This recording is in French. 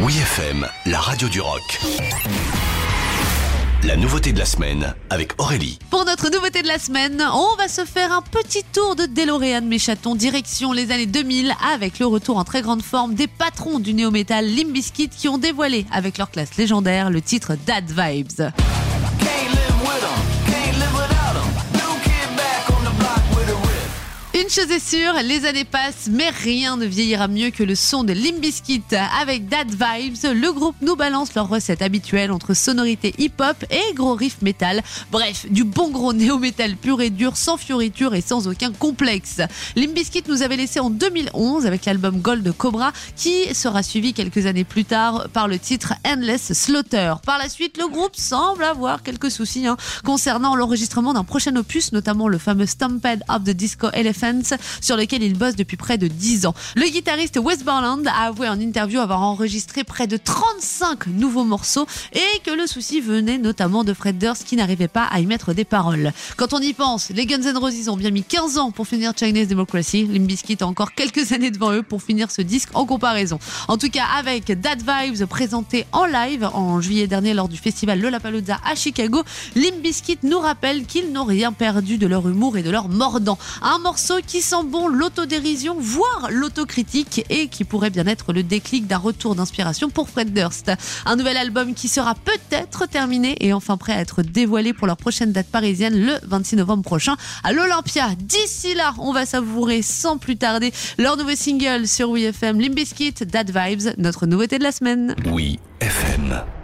Oui FM, la radio du rock. La nouveauté de la semaine avec Aurélie. Pour notre nouveauté de la semaine, on va se faire un petit tour de DeLorean, mes chatons, direction les années 2000 avec le retour en très grande forme des patrons du néo-metal Limp Bizkit qui ont dévoilé avec leur classe légendaire le titre Dad Vibes. Chose est les années passent, mais rien ne vieillira mieux que le son de Limp Bizkit. Avec Dad Vibes, le groupe nous balance leur recette habituelle entre sonorité hip-hop et gros riff metal. Bref, du bon gros néo-metal pur et dur, sans fioritures et sans aucun complexe. Limp Bizkit nous avait laissé en 2011 avec l'album Gold Cobra, qui sera suivi quelques années plus tard par le titre Endless Slaughter. Par la suite, le groupe semble avoir quelques soucis hein, concernant l'enregistrement d'un prochain opus, notamment le fameux Stampede of the Disco Elephants, sur lequel il bosse depuis près de 10 ans. Le guitariste Wes Borland a avoué en interview avoir enregistré près de 35 nouveaux morceaux et que le souci venait notamment de Fred Durst qui n'arrivait pas à y mettre des paroles. Quand on y pense, les Guns N' Roses ont bien mis 15 ans pour finir Chinese Democracy. Limp Bizkit a encore quelques années devant eux pour finir ce disque en comparaison. En tout cas, avec Dad Vibes présenté en live en juillet dernier lors du festival Lollapalooza à Chicago, Limp Bizkit nous rappelle qu'ils n'ont rien perdu de leur humour et de leur mordant. Un morceau qui sent bon l'autodérision, voire l'autocritique et qui pourrait bien être le déclic d'un retour d'inspiration pour Fred Durst. Un nouvel album qui sera peut-être terminé et enfin prêt à être dévoilé pour leur prochaine date parisienne le 26 novembre prochain à l'Olympia. D'ici là, on va savourer sans plus tarder leur nouveau single sur WeFM Limp Bizkit, Dad Vibes, notre nouveauté de la semaine. Oui FM.